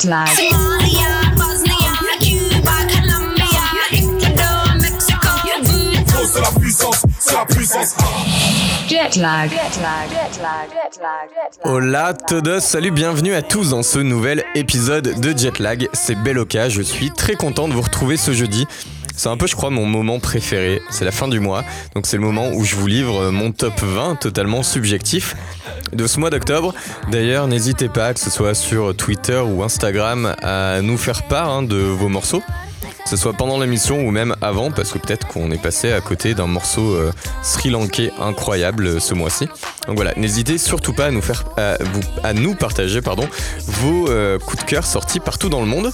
Jetlag. Somalia, Bosnia, Cuba, Colombia, Ecuador, Mexico. C'est la puissance, c'est la puissance. Jetlag. Jetlag. Jetlag. Jetlag. Hola todos, salut, bienvenue à tous dans ce nouvel épisode de Jetlag. C'est Beloka, je suis très content de vous retrouver ce jeudi. C'est un peu, je crois, mon moment préféré. C'est la fin du mois, donc c'est le moment où je vous livre mon top 20 totalement subjectif de ce mois d'octobre. D'ailleurs, n'hésitez pas, que ce soit sur Twitter ou Instagram, à nous faire part hein, de vos morceaux. Que ce soit pendant l'émission ou même avant, parce que peut-être qu'on est passé à côté d'un morceau euh, sri-lankais incroyable euh, ce mois-ci. Donc voilà, n'hésitez surtout pas à nous faire, nous partager, pardon, vos euh, coups de cœur sortis partout dans le monde.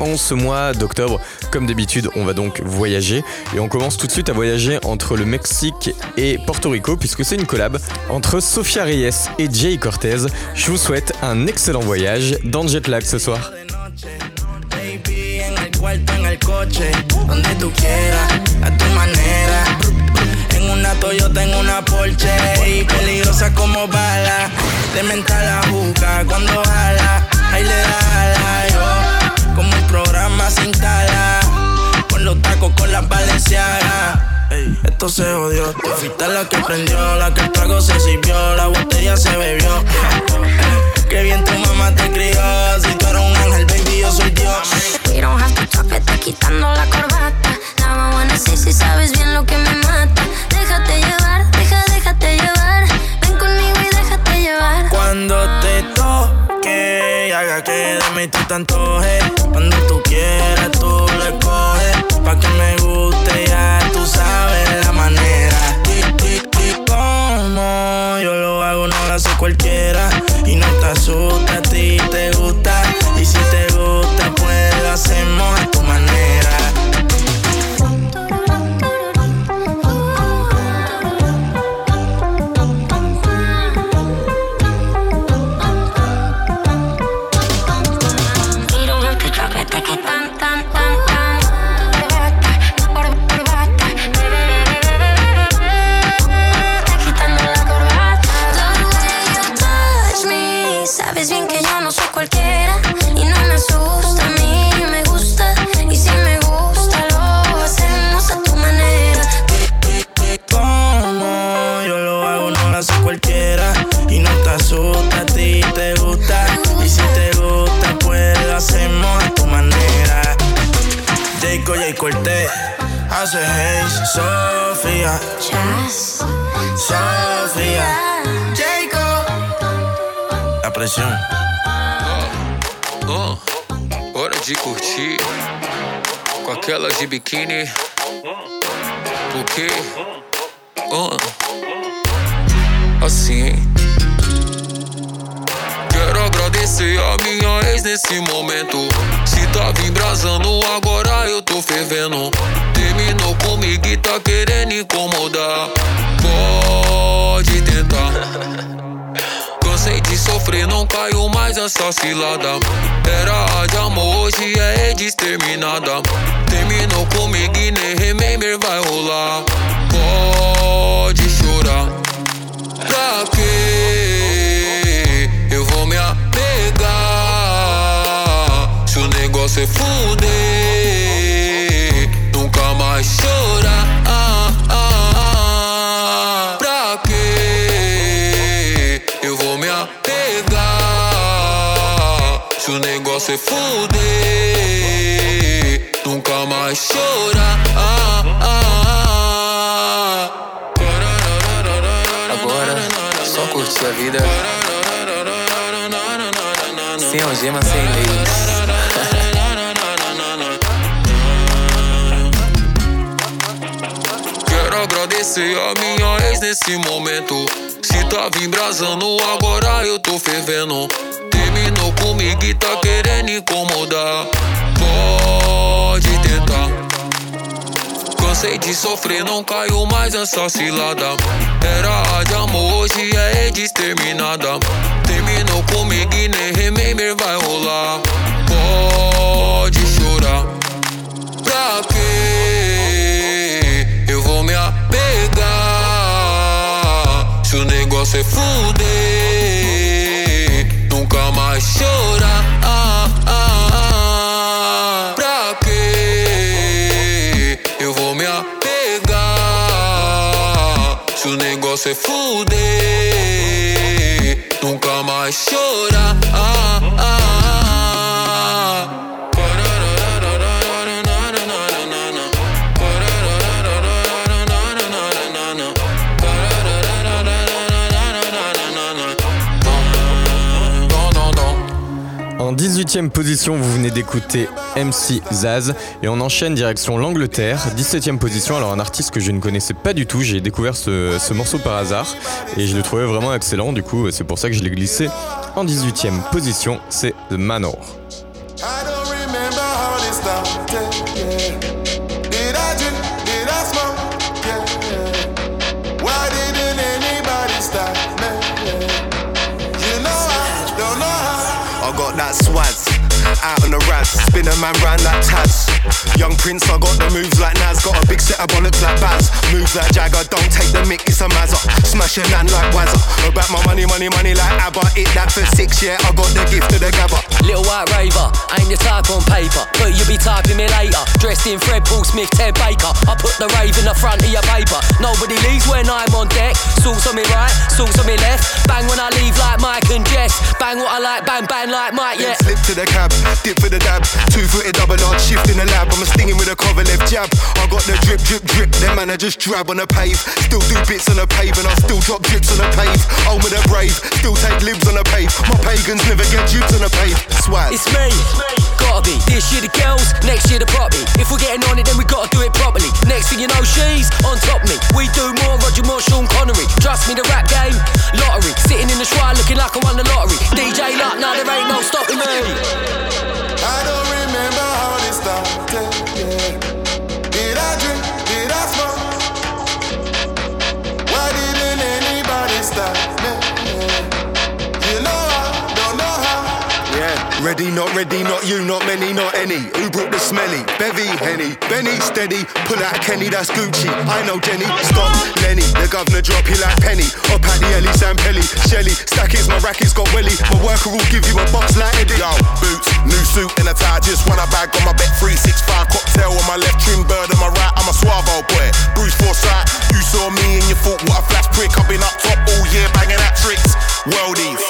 En ce mois d'octobre, comme d'habitude, on va donc voyager et on commence tout de suite à voyager entre le Mexique et Porto Rico puisque c'est une collab entre Sofia Reyes et Jay Cortez. Je vous souhaite un excellent voyage dans Jetlag ce soir. El cuarto, en el coche, donde tú quieras, a tu manera. En una Toyota, en una Porsche, y peligrosa como bala. De mental la juca cuando jala, ahí le da ala, yo. Como un programa sin tala, con los tacos, con las valencianas. Ey, esto se jodió. Tú fuiste la que prendió, la que el trago se sirvió, la botella se bebió. Eh, Qué bien tu mamá te crió. Si tú eres un ángel, baby, yo soy Dios. We don't have to talk, quitando la corbata. Now I wanna say si sabes bien lo que me mata. Déjate llevar, deja, déjate llevar. Ven conmigo y déjate llevar. Cuando te toque, haga que de mí tú te antojes. Cuando tú quieras, tú le coges. Pa' que me guste, ya tú sabes la manera. Se fuder, nunca mais chorar. Ah, ah, ah. Agora, só curtir a vida. Sem algema, sem leis. Quero agradecer a minha ex nesse momento. Se tava embrasando, agora eu tô fervendo. Terminou comigo e tá querendo incomodar. Pode tentar. Cansei de sofrer, não caio mais nessa cilada. Era de amor, hoje é exterminada. Terminou comigo e nem remember vai rolar. Pode chorar. Pra quê? Eu vou me apegar. Se o negócio é fuder, chorar. Ah, ah, ah, pra quê? Eu vou me apegar. Se o negócio é fuder, nunca mais chorar. 18e position, vous venez d'écouter MC Zaz. Et on enchaîne direction l'Angleterre. 17e position, alors un artiste que je ne connaissais pas du tout. J'ai découvert ce, morceau par hasard et je le trouvais vraiment excellent. Du coup, c'est pour ça que je l'ai glissé en 18e position. C'est The Manor. out on the raz, spin a man round like Taz. Young Prince, I got the moves like Nas, got a big set of bollocks like Baz. Moves like Jagger, don't take the mic, it's a mazza. Smash a nan like Wazza. About my money, money, money like ABBA. Hit that for six, yeah, I got the gift of the gabba. Little white raver, ain't your type on paper, but you'll be typing me later. Dressed in Fred Paul Smith, Ted Baker. I put the rave in the front of your paper. Nobody leaves when I'm on deck. Sauce on me right, sauce on me left. Bang when I leave like Mike and Jess. Bang what I like, bang bang like Mike, yeah. Slip to the cab, dip for the dab. Two footed double arch, shift in the lab. I'm a stinging with a cover left jab. I got the drip, drip, drip. Them man, I just drab on the pave. Still do bits on the pave, and I still drop drips on the pave. Oh, with the brave, still take libs on the pave. My pagans never get jibs on the pave. Swag. It's me, gotta be. This year the girls, next year the property. If we're getting on it, then we gotta do it properly. Next thing you know, she's on top me. We do more Roger Moore, Sean Connery. Trust me, the rap game, lottery. Sitting in the shrine looking like I won the lottery. DJ Luck, now there ain't no stopping me. I don't remember how this started. Yeah. Did I drink? Did I smoke? Why didn't anybody stop ready, not ready, not you, not many, not any. Who brought the smelly? Bevy, Henny, Benny, steady. Pull out Kenny, that's Gucci. I know Jenny. Stop, Lenny. The governor drop you like Penny. Up at the Ellie, Sam Pelly, Shelly. Stack is my rackets got welly. My worker will give you a box like Eddie. Yo, boots, new suit and a tie. Just want a bag on my bet. 365 cocktail on my left, trim bird on my right. I'm a suave old boy. Bruce Forsyth, you saw me and you thought what a flash prick. I've been up top all year banging out tricks. Worldies,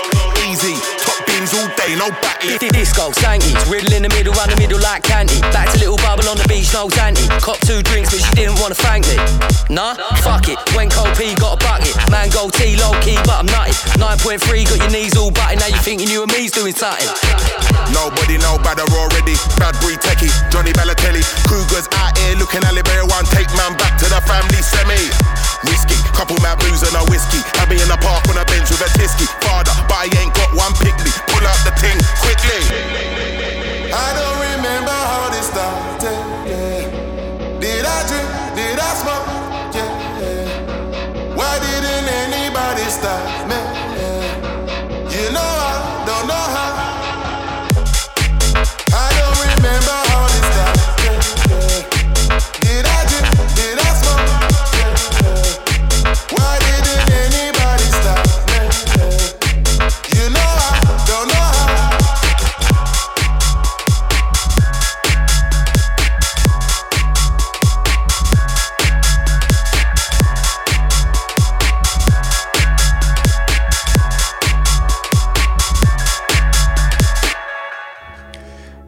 easy, bins all day, no backlift. Disco, Sankies, riddle in the middle, run the middle like candy. Back to little bubble on the beach, no tanty. Cop two drinks, but she didn't wanna thank me. Nah, fuck it. When Cold P got a bucket, man gold T, low key, but I'm nutty. 9.3, got your knees all butted. Now you thinking you and me's doing something. Nobody know better already. Bad breed techie, Johnny Balotelli. Cougars out here looking at Liberia one. Take man back to the family semi. Whiskey, couple mad booze and a whiskey. I be in the park on a bench with a tisky. Father, but I ain't got one pickly. Pull out the thing quickly. I don't remember how this started. Yeah. Did I drink? Did I smoke? Yeah. yeah. Why didn't anybody stop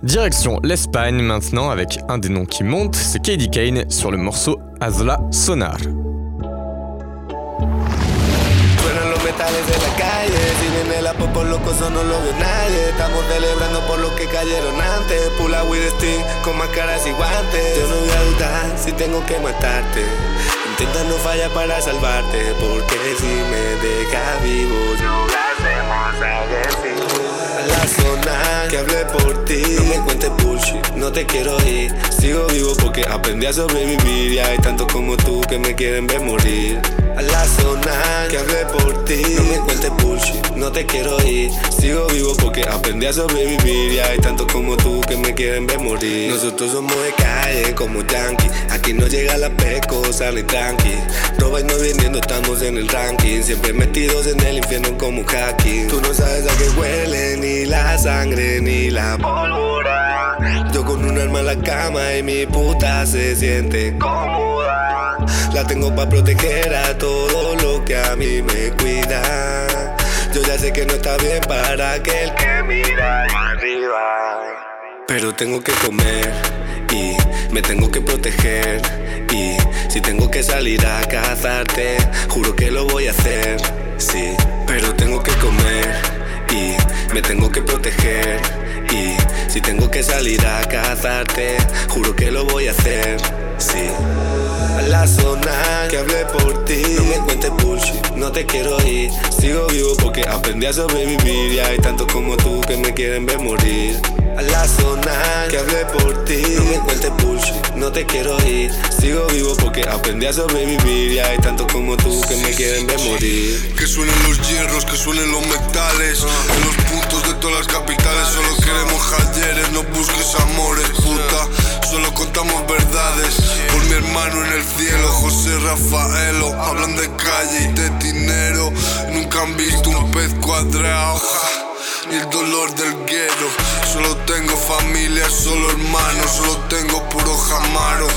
Direction l'Espagne maintenant avec un des noms qui monte, c'est Katie Kane sur le morceau Azla Sonar. Metales de la calle, si viene la popo loco, eso no lo ve nadie. Estamos celebrando por los que cayeron antes. Pula with stick, con máscaras y guantes. Yo no voy a dudar si tengo que matarte. Intenta no fallar para salvarte, porque si me deja vivo, yo hacemos agresivo. A la zona que hablé por No me cuentes bullshit, no te quiero ir. Sigo vivo porque aprendí a sobrevivir. Y hay tantos como tú que me quieren ver morir. A la zona que hablé por ti. No me cuentes bullshit, no te quiero ir. Sigo vivo porque aprendí a sobrevivir. Y hay tantos como tú que me quieren ver morir. Nosotros somos de calle como yankee. Aquí no llega la peco, sale tranqui. Roba y no vendiendo, estamos en el ranking. Siempre metidos en el infierno como hacking. Tú no sabes a qué huele ni la sangre ni la pólvora. Yo con un arma en la cama y mi puta se siente cómoda. La tengo para proteger a todo lo que a mí me cuida. Yo ya sé que no está bien para aquel que mira arriba. Pero tengo que comer y me tengo que proteger. Y si tengo que salir a cazarte, juro que lo voy a hacer. Sí, pero tengo que comer y me tengo que proteger. Y si tengo que salir a cazarte, juro que lo voy a hacer. Sí. A la zona que hablé por ti. No me cuentes bullshit, no te quiero ir. Sigo vivo porque aprendí a sobrevivir. Y hay tantos como tú que me quieren ver morir. A la zona que hablé por ti. No me cuentes bullshit, no te quiero ir. Sigo vivo porque aprendí a sobrevivir. Y hay tantos como tú que me quieren ver morir. Que suenen los hierros, que suenen los metales. En los puntos de todas las capitales solo queremos jalleres, no busques amores, puta. Solo contamos verdades. Por mi hermano en el cielo, José Rafaelo. Hablan de calle y de dinero. Nunca han visto un pez cuadrado. Ni el dolor del guero. Solo tengo familia, solo hermanos. Solo tengo puro jamaro.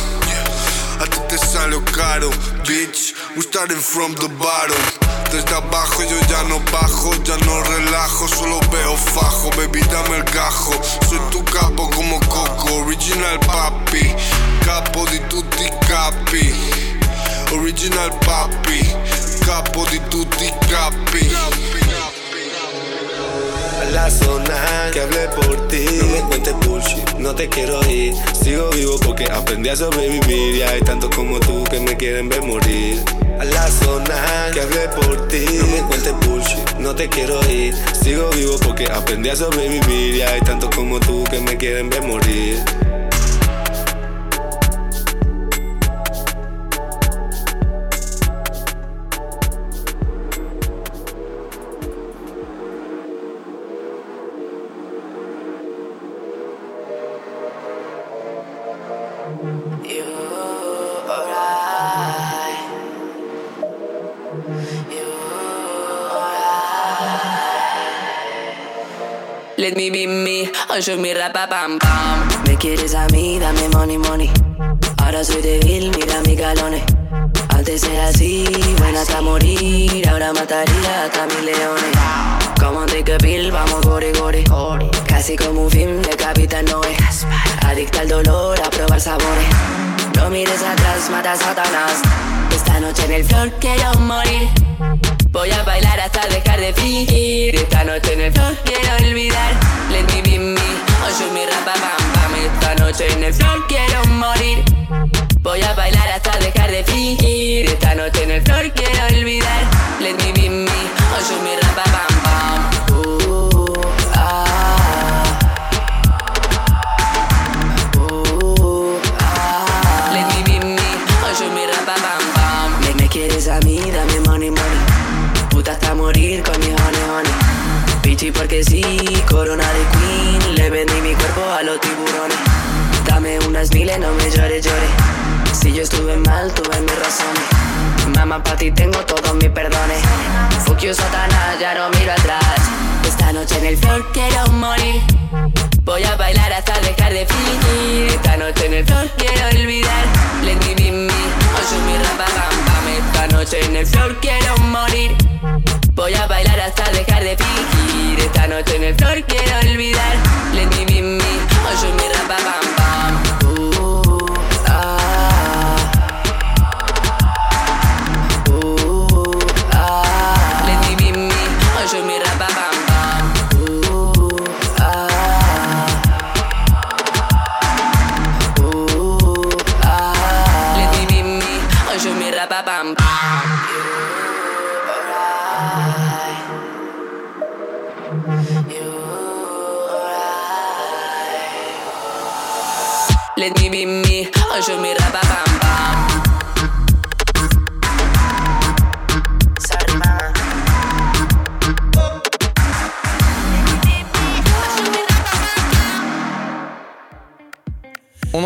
A ti te salió caro, bitch. We starting from the bottom. Desde abajo yo ya no bajo, ya no relajo, solo veo fajo, baby dame el gajo. Soy tu capo como Coco, original papi. Capo di tutti capi. Original papi. Capo di tutti capi. A la zona que hablé por ti. No me cuentes bullshit, no te quiero ir. Sigo vivo porque aprendí a sobrevivir. Y hay tantos como tú que me quieren ver morir. A la zona que hablé por ti. No me cuentes bullshit, no te quiero ir. Sigo vivo porque aprendí a sobrevivir. Y hay tantos como tú que me quieren ver morir. Me, o show me rapa pam pam. Me quieres a mí, dame money money. Ahora soy débil, mira mis galones. Antes era así, buena hasta morir. Ahora mataría hasta mis leones. Como a pill, vamos gore gore. Casi como un film de Capitán Noé. Adicta al dolor, a probar sabores. No mires atrás, mata a Satanás. Esta noche en el flor quiero morir. Voy a bailar hasta dejar de fingir. Esta noche en el flor quiero olvidar. Let me be me, o show me rapa pam pam. Esta noche en el flor quiero morir. Voy a bailar hasta dejar de fingir. Esta noche en el flor quiero olvidar. Let me be me, o show me rapa pam pam. Uh, Porque sí, corona de queen. Le vendí mi cuerpo a los tiburones. Dame unas miles, no me llores, llore. Si yo estuve mal, tuve mis razones. Mamá, pa' ti tengo todos mis perdones. Fuck you, Satanás, ya no miro atrás. Esta noche en el flor quiero morir. Voy a bailar hasta dejar de fingir. Esta noche en el flor quiero olvidar. Let me be me, o show me rapa. Esta noche en el flor quiero morir. Voy a bailar hasta dejar de fingir. Esta noche en el flor quiero olvidar. Let me be me,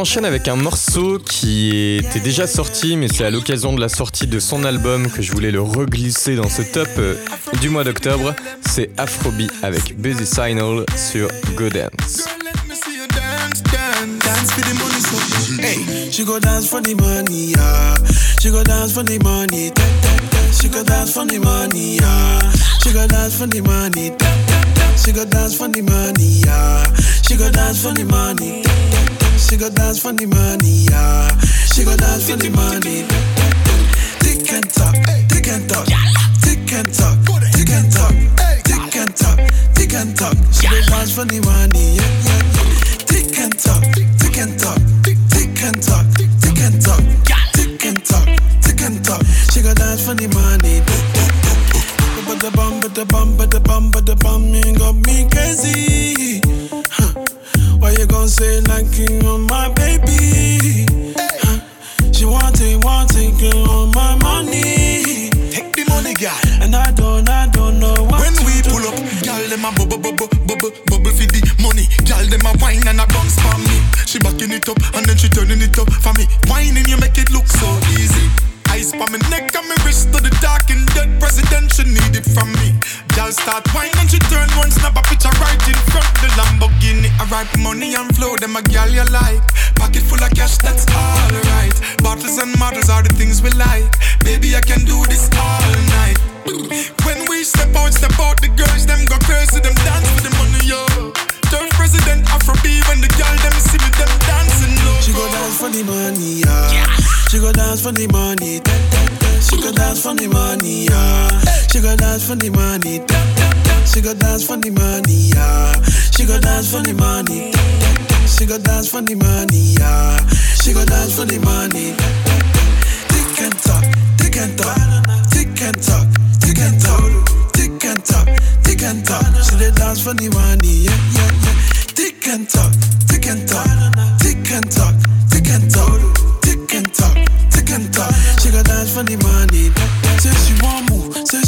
enchaîne avec un morceau qui était déjà sorti, mais c'est à l'occasion de la sortie de son album que je voulais le reglisser dans ce top euh, du mois d'octobre. C'est Afrobeat avec Busy Signal sur Go Dance. She go dance for the money, yeah. She go dance for the money. Tick and talk, tick and talk, tick and talk, tick and talk, tick and talk, tick and talk. She go dance for the money, yeah, yeah. Tick and talk, tick and talk, tick and talk, tick and talk, tick and talk, tick and talk. She go dance for the money. But the bum, but the bum, but the bum, but the bum, you got me crazy. Why you gon' say like you on my baby? Huh. She want it, want it, get on my money. Take the money, girl. And I don't, I don't know what When we do. pull up, girl, them a bubble, bubble, bubble, bubble for the money. Girl, them a wine and a bounce for me. She backing it up and then she turning it up for me. Wine and you make it look so easy. Ice on my neck and my wrist to the dark and dead president she need it from me. Girl start whining and she turn one snap a picture right in front of the Lamborghini. I write money and flow, them a girl you like. Pocket full of cash, that's alright. Bottles and models are the things we like. Baby, I can do this all night. When we step out, step out, the girls them go crazy, them dance for the money, yo. Turn president Afro Afrobeat when the girl them see me, them dancing low. She go dance for the money, yeah. She go dance for the money. She go dance for the money, yeah. She go dance for the money. She go dance for the money, yeah. She go dance for the money. She go dance for the money, yeah. She go dance for the money. Tick and talk, tick and talk, tick and talk, tick and talk, tick and talk, tick and talk. She dey dance for the money, yeah, yeah, yeah. Tick and talk, tick and talk, tick and talk,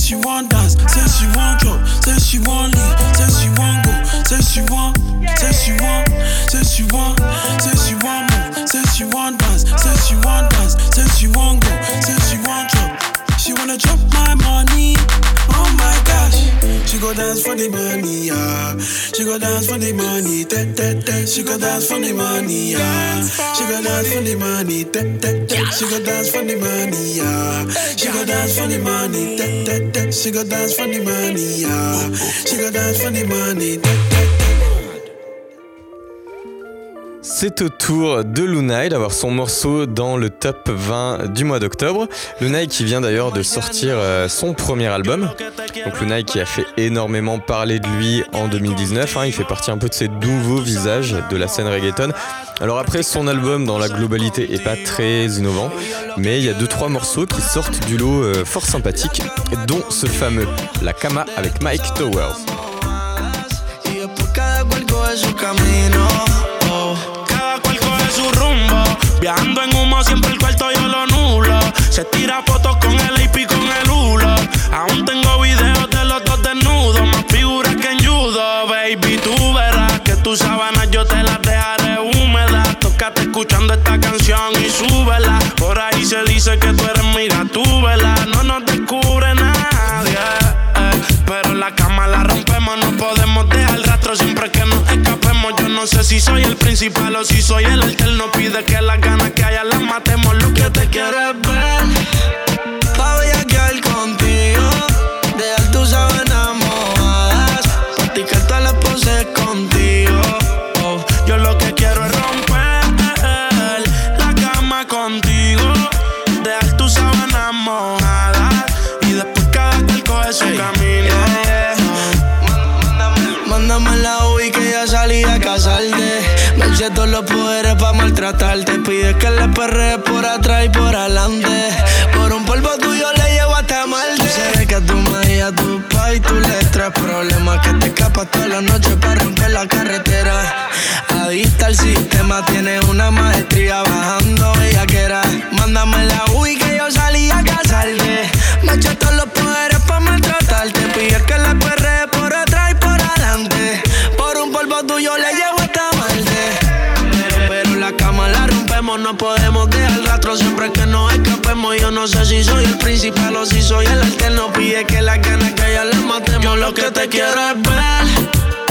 she want dance, say she want drop, say she want leave, say she want go, say she want, say she want, say she want, say she want move, say she want dance, say she want dance, say she want go, say she want drop. She wanna chop my money, oh. She go dance for the money, yeah. She go dance for the money, te te te. She go dance for the money, yeah. She go dance for the money, te te te. She go dance for the money, yeah. She go dance for the money, te te te. She go dance for the money, yeah. She go dance for the money, te te te. C'est au tour de Lunai d'avoir son morceau dans le top 20 du mois d'octobre. Lunai qui vient d'ailleurs de sortir euh, son premier album. Donc Lunai qui a fait énormément parler de lui en 2019. hein. il fait partie un peu de ces nouveaux visages de la scène reggaeton. Alors après, son album dans la globalité est pas très innovant, mais il y a deux trois morceaux qui sortent du lot euh, fort sympathique, dont ce fameux La Cama avec Mike Towers. Viajando en humo, siempre el cuarto yo lo nulo. Se tira fotos con el AP con el hulo. Aún tengo videos de los dos desnudos. Más figuras que en judo, baby. Tú verás que tus sábanas yo te las dejaré húmedas. Tócate escuchando esta canción y súbela. Por ahí se dice que tú eres mira, tú vela. No nos descubre nadie. eh. Pero la cama la rompemos, no podemos dejar rastro siempre que nos Yo no sé si soy el principal o si soy el alterno. Pide que las ganas que haya las matemos. Lo que te quiero es ver. Pa' bellaquear contigo. Dejar tus sábanas mojadas. Practicar todas las poses contigo. Todos los poderes pa' maltratarte. Pides que le perre por atrás y por adelante. Por un polvo tuyo le llevo hasta Marte. Sé que a tu madre y a tu pa' y tú le traes problemas. Que te escapas toda la noche para romper la carretera. Adicta al sistema, tienes una maestría bajando bellaquera. Mándame la UI que yo salí a casarte. Me eché todos los poderes no podemos dejar rastro siempre que nos escapemos. Yo no sé si soy el principal o si soy el alterno. Pide que las ganas que ya les matemos. Yo lo que te quiero es ver.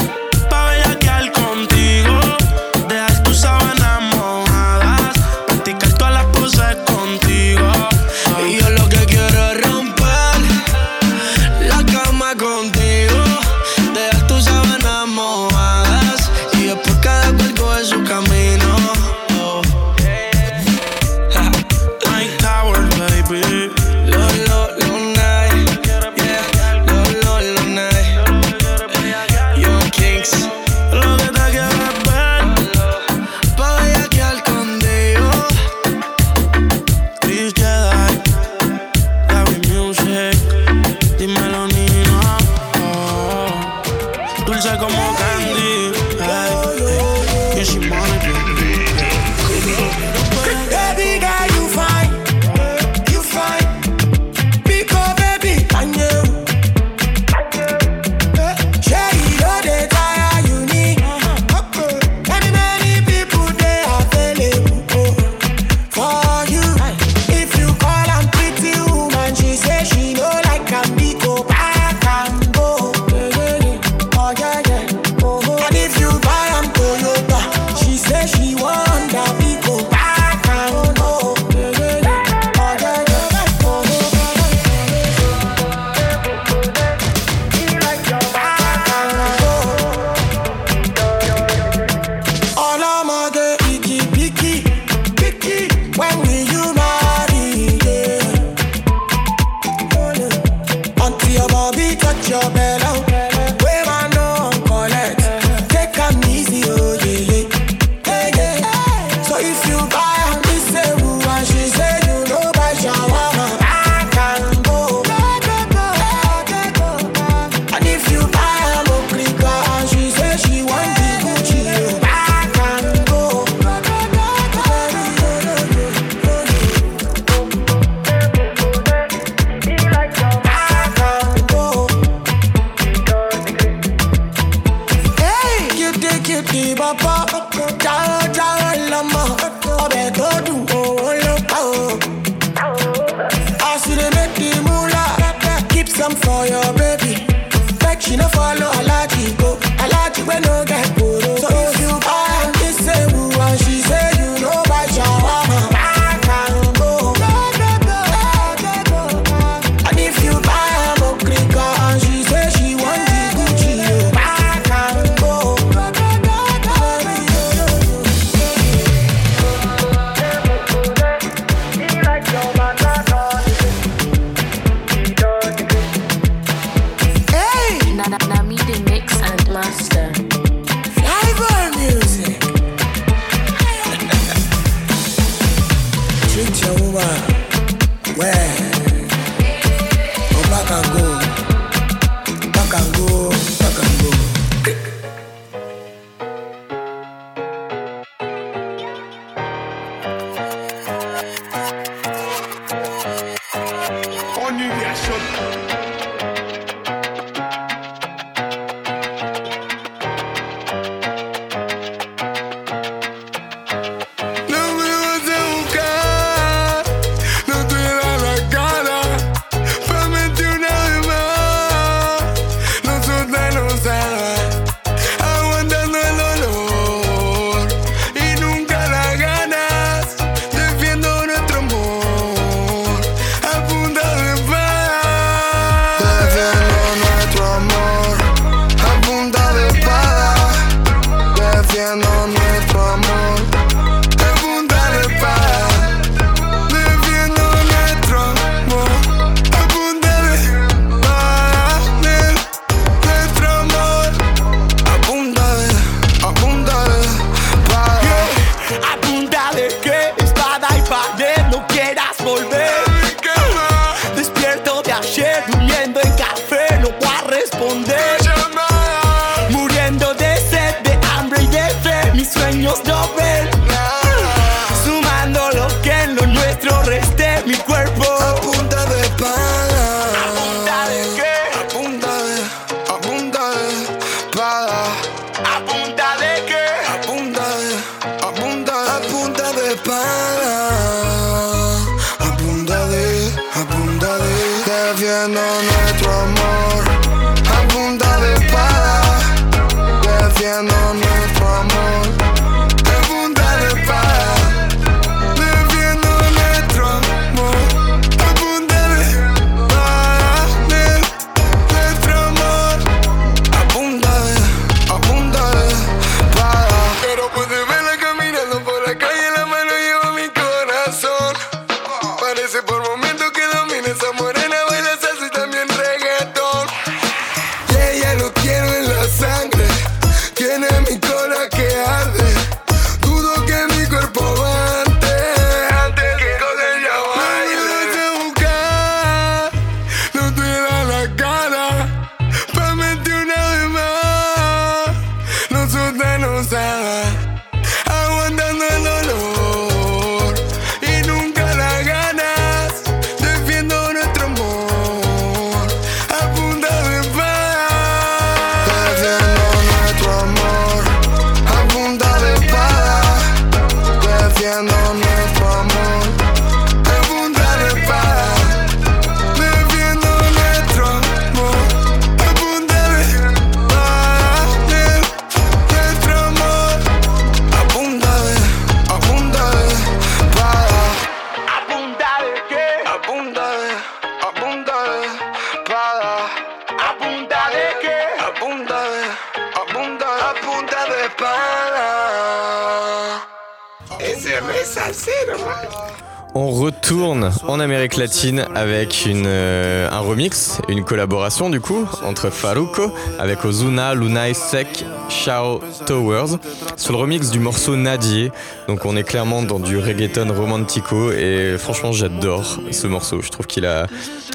On retourne en Amérique latine avec euh, un remix, une collaboration du coup entre Faruco avec Ozuna, Lunai, Sec, Shao Towers sur le remix du morceau Nadier. Donc on est clairement dans du reggaeton romantico et franchement j'adore ce morceau. Je trouve qu'il a,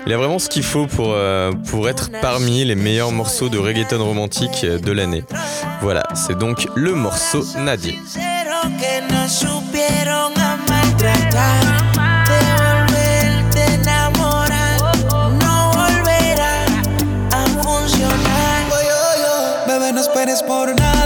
vraiment ce qu'il faut euh, pour, être parmi les meilleurs morceaux de reggaeton romantique de l'année. Voilà, c'est donc le morceau Nadier. esperes por nada.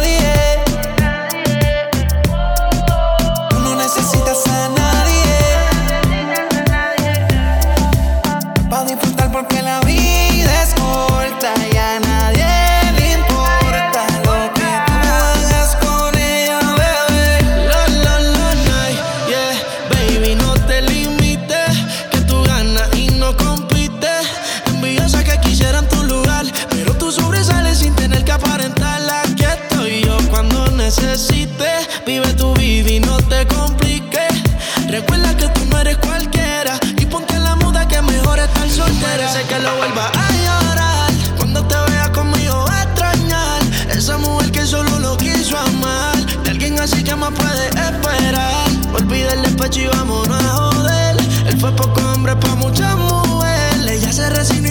y vámonos a joder. Él fue poco hombre pa' muchas mujeres. Ella se resignó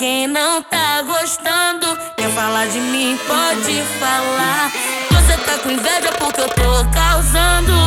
quem não tá gostando. Quer falar de mim, pode falar. Você tá com inveja porque eu tô causando.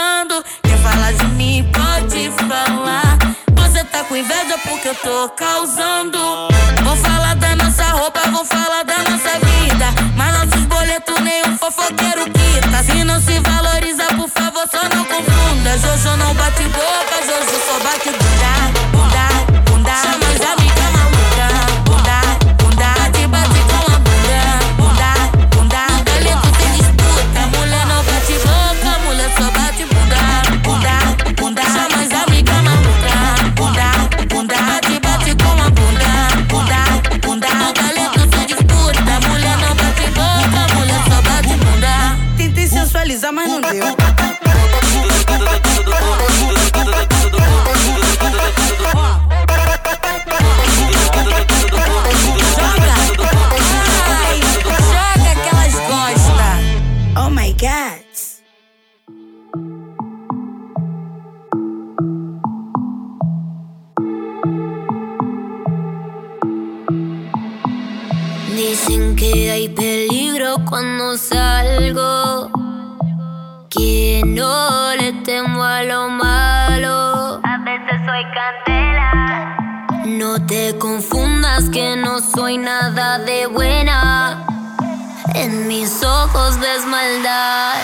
Gostando. Quer falar de mim, pode falar. Você tá com inveja porque eu tô causando. Vou falar da nossa roupa, vou falar da nossa vida. Mas nossos boletos nenhum fofoqueiro quita. Se não se valoriza, por favor, só não confunda. Jojo não bate boca, Jojo só bate bunda. Cuando salgo. Que no le temo a lo malo. A veces soy candela. No te confundas que no soy nada de buena. En mis ojos ves maldad.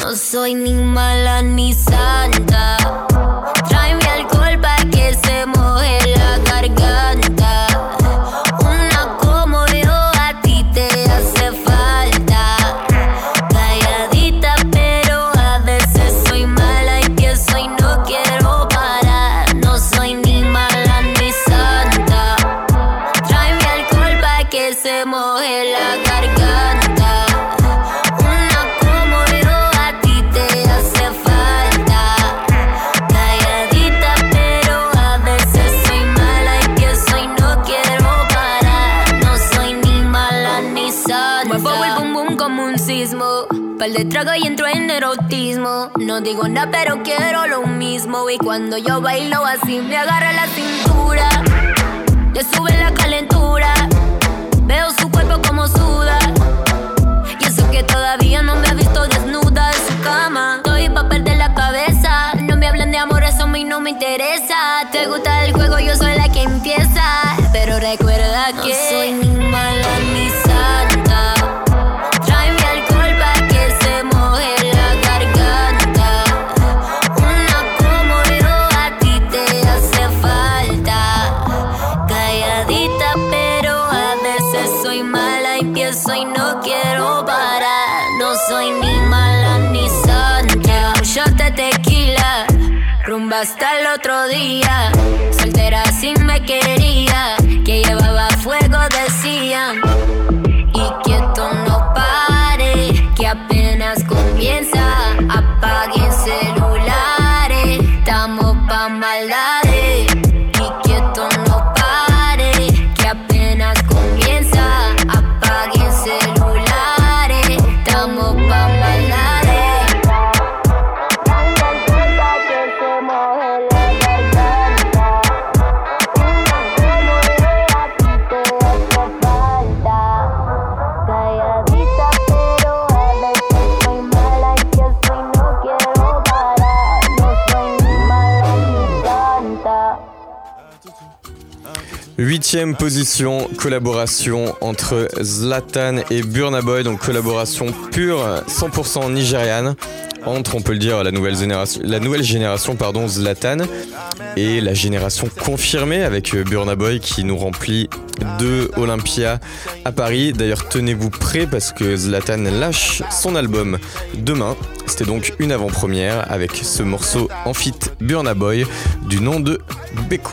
No soy ni mala ni santa. Pal de trago y entro en erotismo. No digo nada, pero quiero lo mismo. Y cuando yo bailo así, me agarra la cintura. Le sube la calentura. Veo su cuerpo como suda. Y eso que todavía no me ha visto desnuda en su cama. Estoy pa' perder la cabeza. No me hablen de amor, eso a mí no me interesa. Te gusta el juego, yo soy la que empieza. Pero recuerda que no soy ni otro Huitième position, collaboration entre Zlatan et Burna Boy, donc collaboration pure, 100% nigériane, entre, on peut le dire, la nouvelle génération, la nouvelle génération pardon, Zlatan et la génération confirmée avec Burna Boy qui nous remplit de Olympia à Paris. D'ailleurs, tenez-vous prêts parce que Zlatan lâche son album demain. C'était donc une avant-première avec ce morceau en feat Burna Boy du nom de Beku.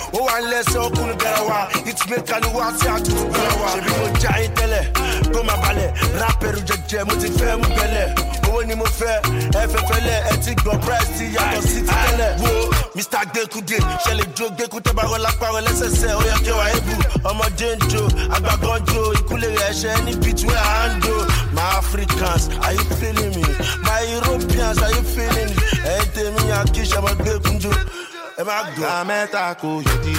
ó wà ń lẹ́sẹ̀ ọkùnrin garawa ìtúmẹ̀ká ni wá sí àtúntò já yín tẹ́lẹ̀ máa balẹ̀ rápẹ̀rù jẹjẹ mo bẹ́lẹ̀ owó ni mo fẹ́ ẹ fẹ́ fẹ́lẹ̀ tẹ́lẹ̀. Mr gbẹkude ṣẹlẹ̀ jó gbẹku tó bá rọ lápá rẹ lẹ́sẹsẹ ó yẹ kí wàá ebu ọmọdé ń jo àgbàgbọ́n jo ìkúlẹ̀ rẹ̀ ṣẹ́ ní my africans are you feeling me? My europeans are you feeling me? Ẹ̀yin tèmi yàn kí ṣẹmọ gbẹkun jo ẹ má mẹ́ta kò yọ ti.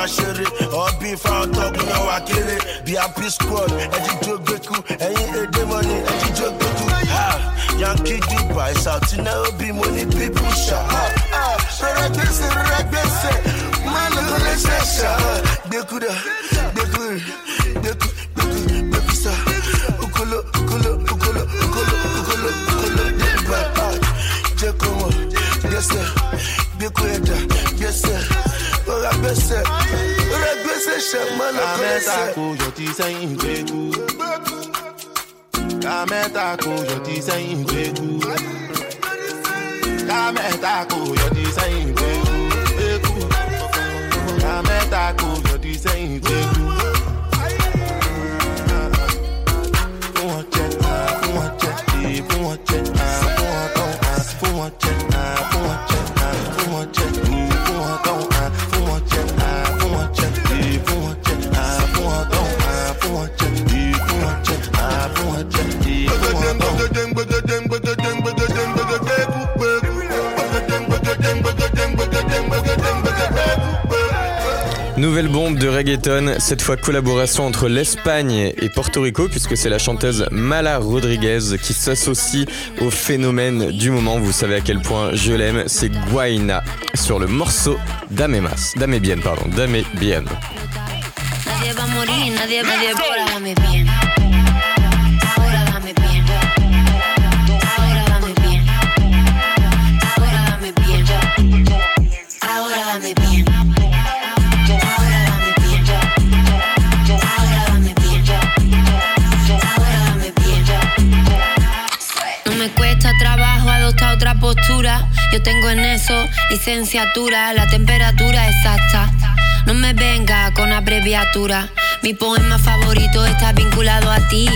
Wá ṣeré ọbí fáwọn tọkùn náà wá kéré bí bí squad ẹjí jó gbẹkú ẹyin èdè mọ́ni ẹjí jó gbẹkú. yankee dubai south nairobi mo ní bíbí ṣá. rọra gbèsè rọra gbèsè má kó lè ṣe ṣá. gbẹkú dà gbẹkú gbẹkú gbẹkú gbẹkú sá. okolo okolo okolo okolo okolo okolo dubai. jẹ́ kó mọ̀ gbèsè gbẹkú ẹ̀dá gbèsè rọra gbèsè rọra gbèsè ṣe má lọ ká kó ṣe. kò yọ ti sẹ́yìn gbẹ́kú. ká mẹ́ta kò yọ ti sẹ́yìn gbẹ́kú. ká mẹ́ta kò yọ ti sẹ́yìn gbẹ́kú. ká mẹ́ta kò yọ ti sẹ́yìn gbẹ́kú. fún wọn jẹ fún wọn jẹ fún wọn jẹ fún wọn tán fún wọn jẹ Nouvelle bombe de reggaeton, cette fois collaboration entre l'Espagne et Porto Rico, puisque c'est la chanteuse Mala Rodriguez qui s'associe au phénomène du moment. Vous savez à quel point je l'aime, c'est Guaina sur le morceau Dame Mas, Dame Bien, pardon, Dame Bien. Yo tengo en eso licenciatura, la temperatura exacta. No me venga con abreviatura. Mi poema favorito está vinculado a ti.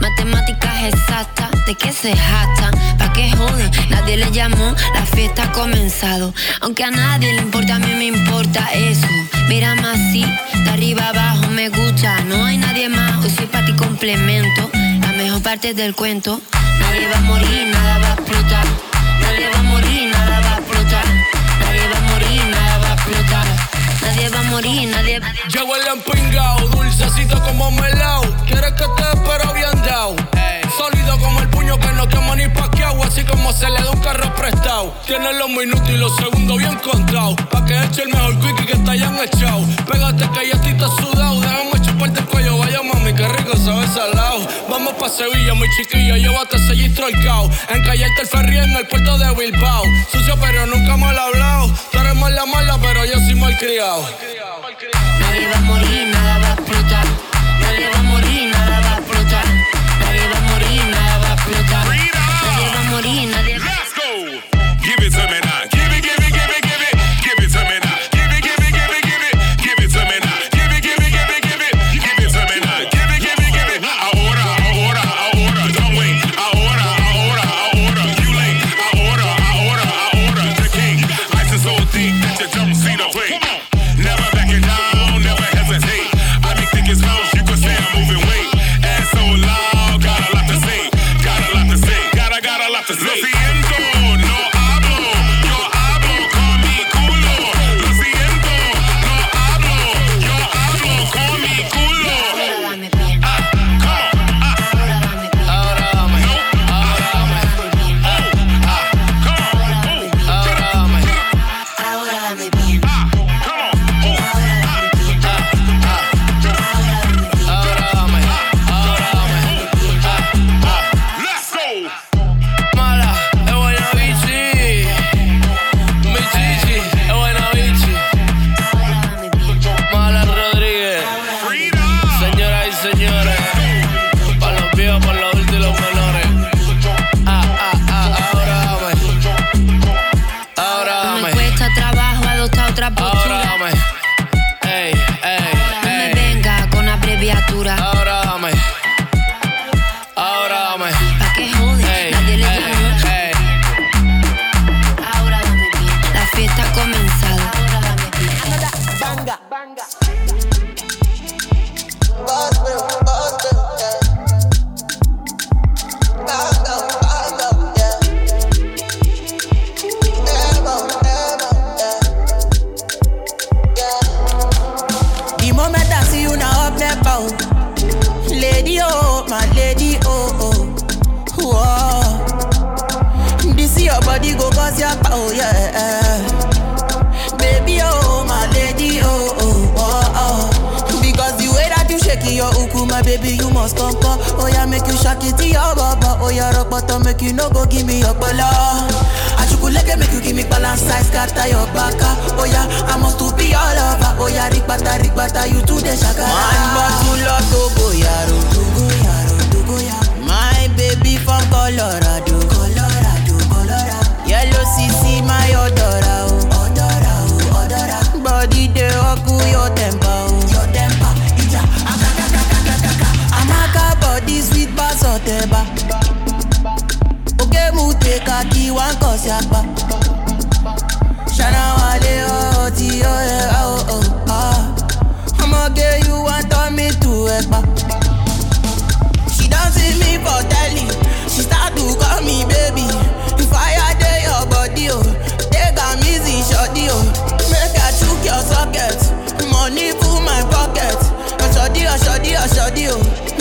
Matemáticas exactas, ¿de qué se jactan? ¿Pa' qué joden? Nadie le llamó, la fiesta ha comenzado. Aunque a nadie le importa, a mí me importa eso. Mírame así, de arriba abajo me gusta. No hay nadie más, hoy soy para ti complemento. La mejor parte del cuento. Nadie va a morir, nada va a explotar. Nadie va a morir, Nadie va a morir, nadie va Llegó el empingao, dulcecito como melao. Quieres que te espero bien dao. Sólido como el puño que no quema ni paqueado. Así como se le da un carro prestado. Tiene los minutos y los segundos bien contados. Pa' que eche el mejor quickie que te hayan echado. Pégate que ya te sudado. Déjame chuparte el cuello, vaya mami, qué rico sabe salado. Vamos pa' Sevilla, mi chiquilla, llévate ese gistro cao. Encallarte el ferry en el puerto de Bilbao. Sucio, pero nunca mal hablado. Tú eres mala, mala, pero yo soy mal criado. Nadie va a morir,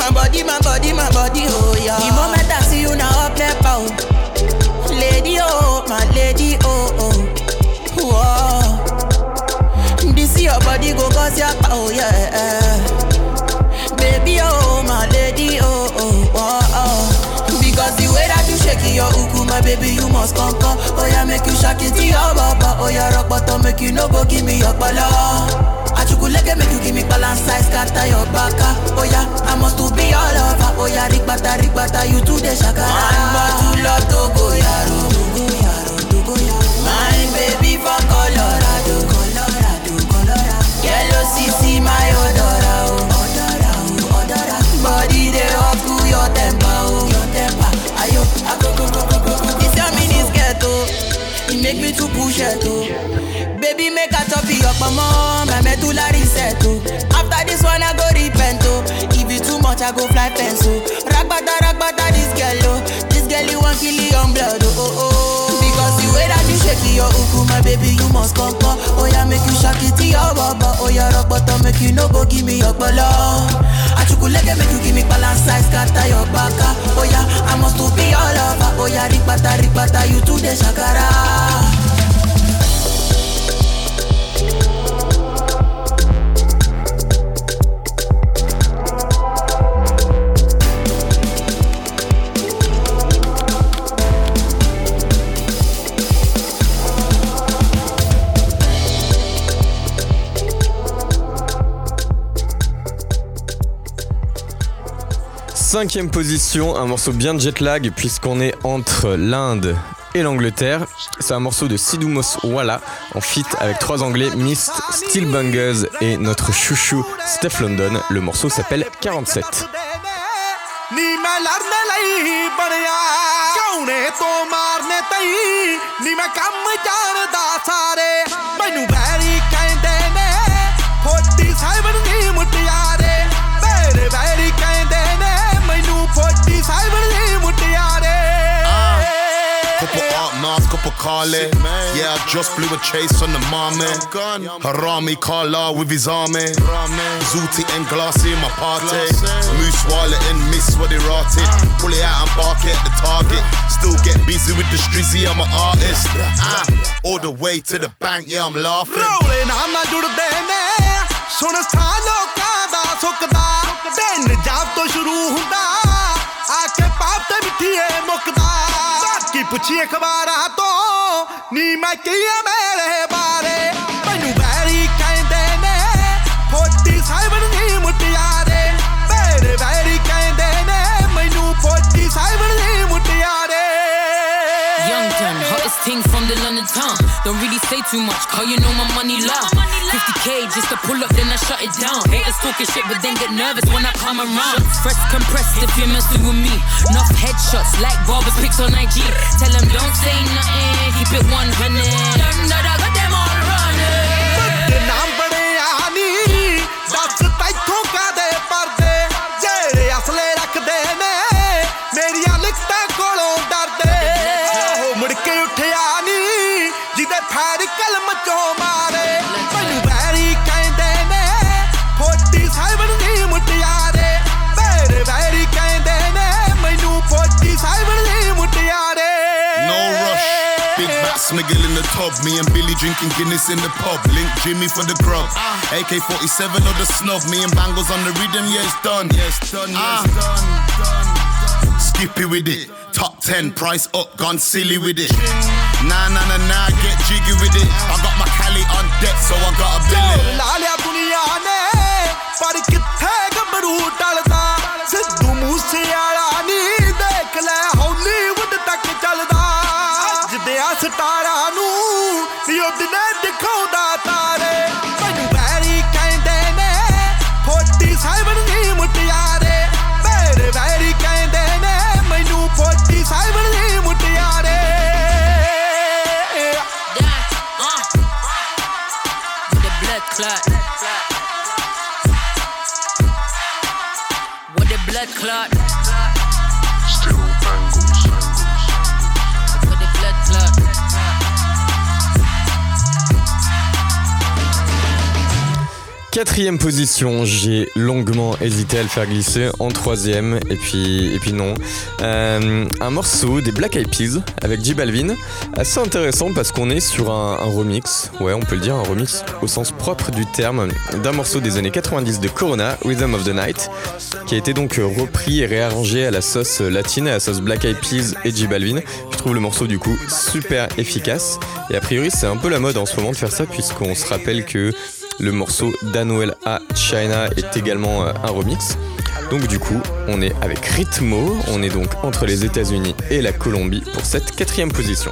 My body my body my body oh yeah. The moment I see you now up there oh. Lady oh my lady oh oh. Whoa. This your body go cause your oh yeah. Baby oh my lady oh oh oh oh. Because the way that you shake your uku my baby you must come come. Oh yeah make you shake it to your baba. Oh yeah rock bottom make you no go give me your bala. Achukuleke make you give me balance size scatter your baka. Ah. Oh yeah I must to be all over. Oh yeah rikbata rikbata you to the shaka. One bottle of Togo yaro. Togo yaro Togo yaro. My baby from Colorado. Colorado Colorado. Yellow CC my odora oh. Odora oh odora. Body they up to your temper It make me to push it oh. Baby make a top mama. My medulla reset oh. After this one I go repent oh. If you too much I go fly fence oh. Ragbata ragbata this girl oh. This girl you want kill your blood oh, oh oh. Because the way that you shake your uku, my baby, you must come come. Oh yeah, make you shock it to your baba. Oh yeah, rock bottom, make you no go give me your bala. Achukuleke make you give me balance size, scatter your baka. Ah. Oh yeah, I must to be all over. Oh yeah, ripata, ripata, you to the shakara. Cinquième position, un morceau bien jet lag puisqu'on est entre l'Inde et l'Angleterre. C'est un morceau de Sidou Walla en feat avec trois anglais, Mist, Steel Bangers et notre chouchou Steph London. Le morceau s'appelle 47. Carly. Yeah, I just blew a chase on the mommy. Harami Kala with his army. Zooty and Glassy in my party. Moose Wala and Miss what they rotted. Pull it out and bark at the target. Still get busy with the streets, see I'm an artist. Ah, all the way to the bank, yeah, I'm laughing. Rolling, I'm not ਜੁੜਦੇ ਨੇ ਸੁਣ ਸਾ ਲੋਕਾਂ ਦਾ ਸੁੱਕਦਾ ਤੇ ਨਜਾਬ ਤੋਂ ਸ਼ੁਰੂ ਹੁੰਦਾ ਆ ਕੇ ਪਾਪ ਤੇ ਮਿੱਠੀ ਏ ਮੁੱਕਦਾ ਬਾਕੀ ਪੁੱਛੀ ਅਖਬਾਰਾਂ ਤੋਂ ਨੀ ਮੈਂ ਕੀ ਮੇਰੇ ਬਾਰੇ? ਮੈਨੂੰ ਬੈਰੀ ਕਹਿੰਦੇ ਨੇ 47 ਨੀ Don't really say too much, cause you know my money loud. 50k just to pull up, then I shut it down. Haters talking shit, but then get nervous when I come around. Fresh compressed if you're messing with me. Enough headshots like barbers pics on IG. Tell them don't say nothing, keep it 100. The tub. Me and Billy drinking Guinness in the pub. Link Jimmy for the grub. Ah. AK 47 or the snub. Me and Banglez on the rhythm. Yeah, it's done. Yeah, it's done. Yeah, it's ah. done. done. Skippy with it. Top 10, price up, gone silly with it. Nah, nah, nah, nah, get jiggy with it. I got my Cali on deck, so I got a billet. ਲਾ ਸਤਾਰਾ ਨੂੰ ਜਿਉ ਦਿਨੇ ਦਿਖਾਉਂਦਾ ਤਾਰੇ। ਮੈਨੂੰ ਬੈਰੀ ਕਹਿੰਦੇ ਨੇ ਫੋਟੀ ਸਾਈਬਨ ਦੀ ਮੁੱਠੀ Quatrième position, j'ai longuement hésité à le faire glisser en troisième, et puis, et puis non. Euh, un morceau des Black Eyed Peas avec J Balvin, assez intéressant parce qu'on est sur un, remix, ouais on peut le dire, un remix au sens propre du terme, d'un morceau des années 90 de Corona, Rhythm of the Night, qui a été donc repris et réarrangé à la sauce latine, à la sauce Black Eyed Peas et J Balvin. Je trouve le morceau du coup super efficace, et a priori c'est un peu la mode en ce moment de faire ça puisqu'on se rappelle que le morceau d'Anoel à China est également euh, un remix. Donc du coup, on est avec Ritmo, on est donc entre les États-Unis et la Colombie pour cette quatrième position.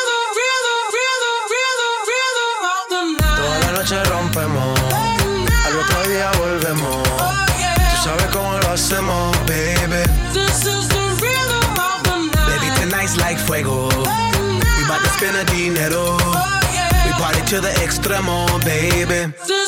noche rompemos, al otro día volvemos. Tú sabes cómo lo hacemos, baby. Baby, tonight's like fuego. We bout to spend a dinero. We party to the extremo, baby. Toda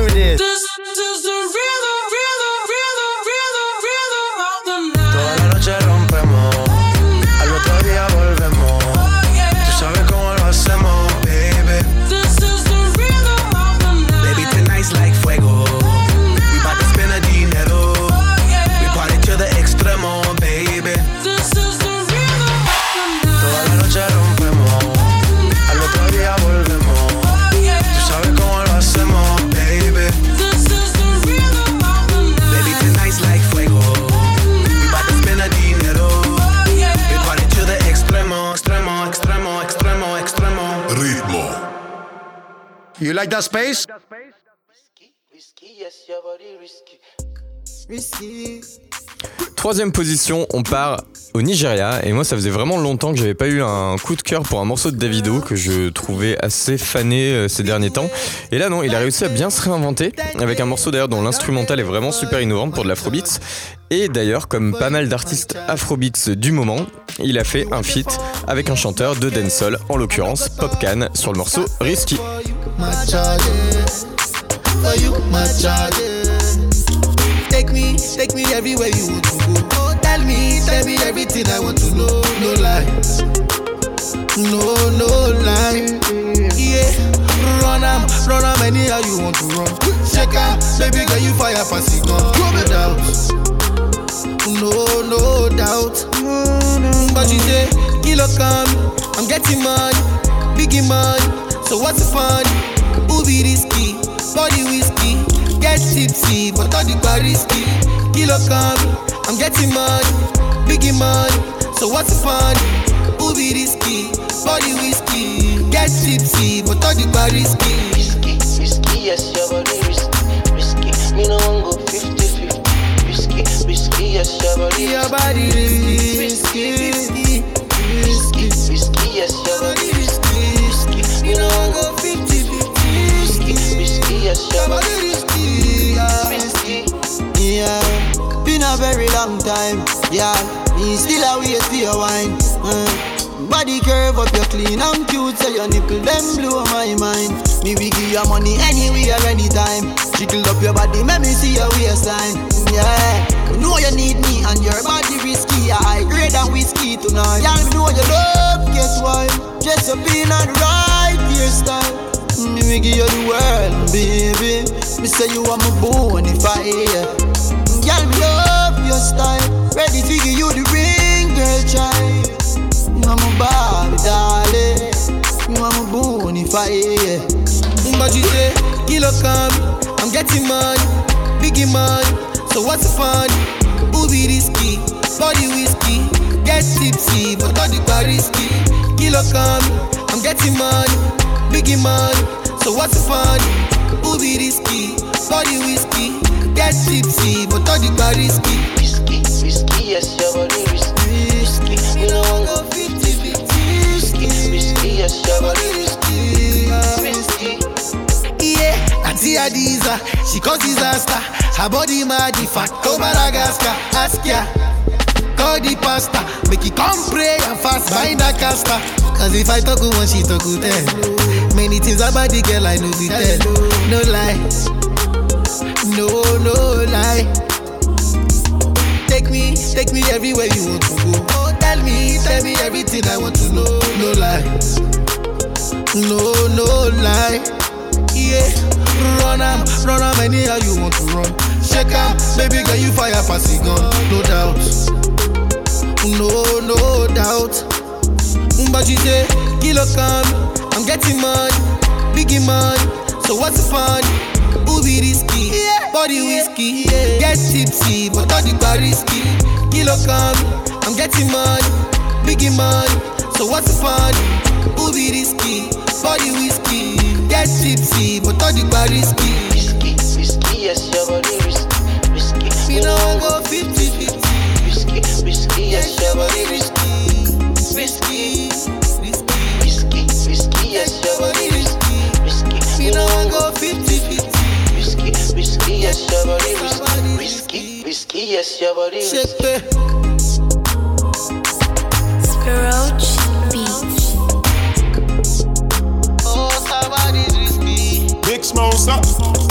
like that space? Troisième position, on part au Nigeria. Et moi, ça faisait vraiment longtemps que j'avais pas eu un coup de cœur pour un morceau de Davido que je trouvais assez fané euh, ces derniers temps. Et là, non, il a réussi à bien se réinventer avec un morceau d'ailleurs dont l'instrumental est vraiment super innovant pour de l'afrobeats. Et d'ailleurs, comme pas mal d'artistes afrobeats du moment, il a fait un feat avec un chanteur de dancehall, en l'occurrence Popcan, sur le morceau Risky. My charges. For you, my charges. Take me, take me everywhere you want to go. Oh, tell me, tell me everything I want to know. No lies, no, no lie. Yeah, run am, run am anyhow you want to run. Check out, baby girl, you fire pass it gun. No doubt, no, no doubt. But you say, kilo come, I'm getting money, biggie money. So what's the fun? Who be risky? Body whiskey, get tipsy, but all the risky. Kilo come, I'm getting money, biggie money. So what's the fun? Who be risky? Body whiskey, get tipsy, but all the risky. Risky, risky, yes, your body risky. Risky, me no one go 50 50. Risky, risky, yes, your body Your body risky, risky, risky, your body risky, yeah. Yeah, been a very long time. Yeah, me still a wait for your wine. Uh. Body curve up, you clean and cute, so your nipple them blow my mind. Me we give you money anywhere, anytime. Jiggle up your body, make me see your waistline. Yeah, you know you need me and your body risky. I grade than whiskey tonight. Yeah, me know you love, guess why? In a right hairstyle. Me give you the world, baby. Me say you are my hear. Girl, me love your style. Ready to give you the ring, girl, child. You are my Barbie, darling. You are my bone if But you say, kilo come, I'm getting money, biggie money. So what's the fun? Be risky? Body whiskey, get tipsy, but all the risky. Kilo come, I'm getting money, biggie money. So what's the fun? Be risky? Body whiskey, get tipsy, but all the bar risky. Risky, risky, yes, your body risky. Risky, me no one go 50 50. Risky, risky, yes, your body risky. Risky. Yeah, See Adiza, she cause disaster. Her body mad, the fat to Madagascar. Ask ya, call the pastor. Make it come pray and fast, find a caster. Cause if I talk to one, she talk to ten. Many things about the girl I know be tell. No lie, no, no lie. Take me, take me everywhere you want to go. Oh, tell me, tell me everything I want to know. No lie, no, no lie. Yeah, run am, run am anyhow you want to run. Check am, baby girl you fire pass it gun, no doubt, Oh, no, no doubt. But say, kilo come, I'm getting money, biggie money. So what's the fun? Who be risky? Body whiskey, get tipsy, but all the bar risky. Kilo come, I'm getting money, biggie money. So what's the fun? Who be risky? Body whiskey, get tipsy, but all the bar risky. Risky, risky, yes, your body risky, risky. Me no go 50 50. Risky, risky, yes, your body risky, risky, risky, risky, risky, yes, your body risky, risky. Me no go 50 50. Risky, risky, yes, your body risky, risky, risky, yes, your body risky. Roach Beats. Oh, somebody's risky. Big Smosa.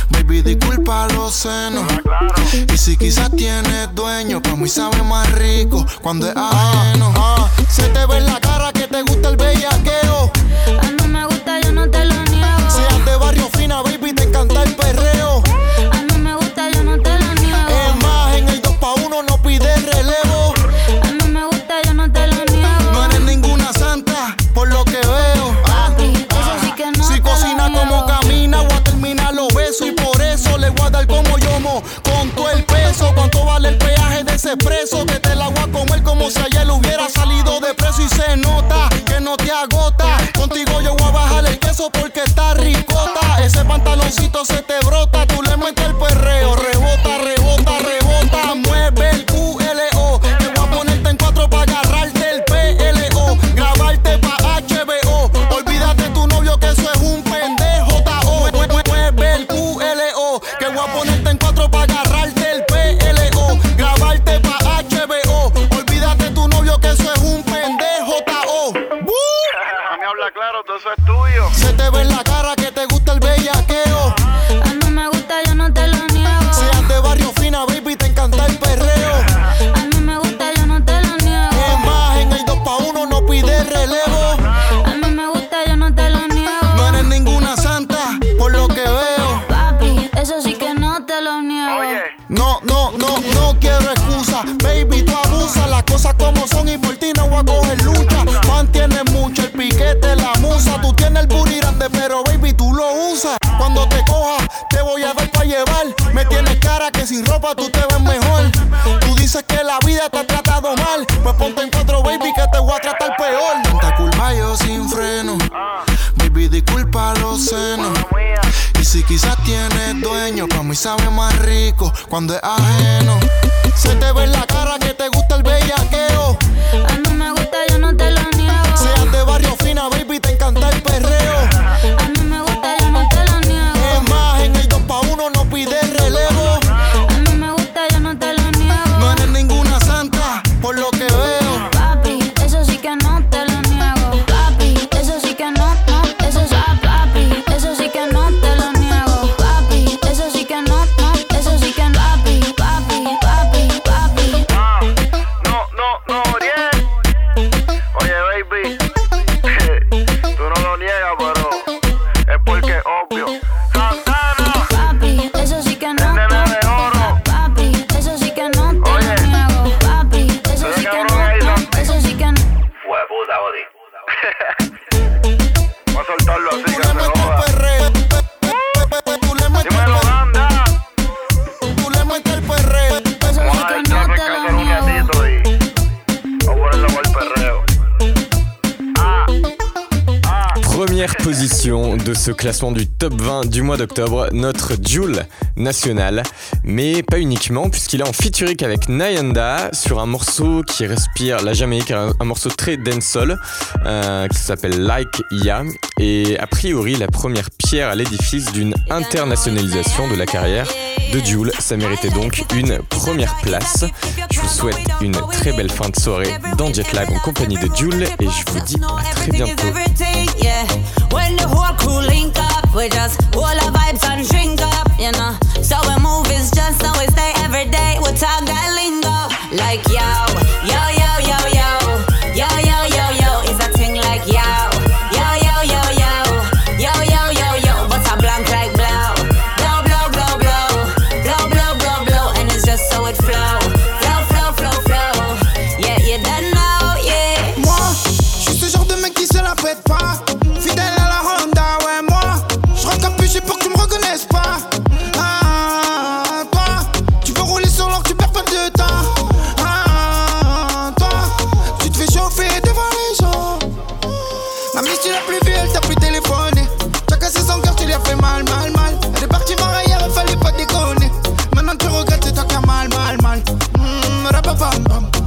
Baby, disculpa los senos. Y si quizás tienes dueño, pa' mí sabe más rico cuando es ajeno. Ah, se te ve en la cara que te gusta el bellaqueo. Dar como yomo. Con todo el peso, cuánto vale el peaje de ese preso. Que te la voy a comer como si ayer hubiera salido de preso. Y se nota que no te agota. Contigo yo voy a bajar el queso porque está ricota. Ese pantaloncito se te brota. Tú le metes el perreo. Sabe más rico cuando es ajeno. classement du top 20 du mois d'octobre, notre Joule national. Mais pas uniquement, puisqu'il est en featuring avec Nayanda sur un morceau qui respire la Jamaïque, un, morceau très dancehall euh, qui s'appelle Like Ya. Et a priori, la première pierre à l'édifice d'une internationalisation de la carrière de Joule. Ça méritait donc une première place je vous souhaite une très belle fin de soirée dans Jetlag en compagnie de Jules et je vous dis à très bientôt. want. Mmm, rap a bam bam.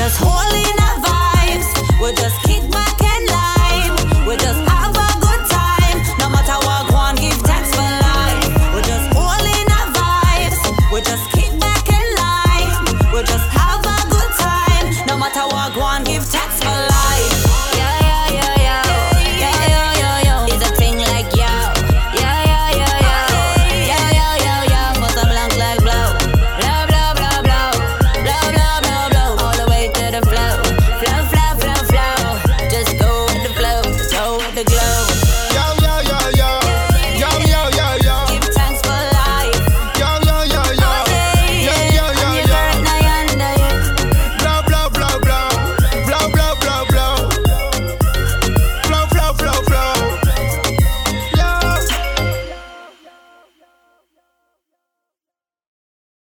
just holy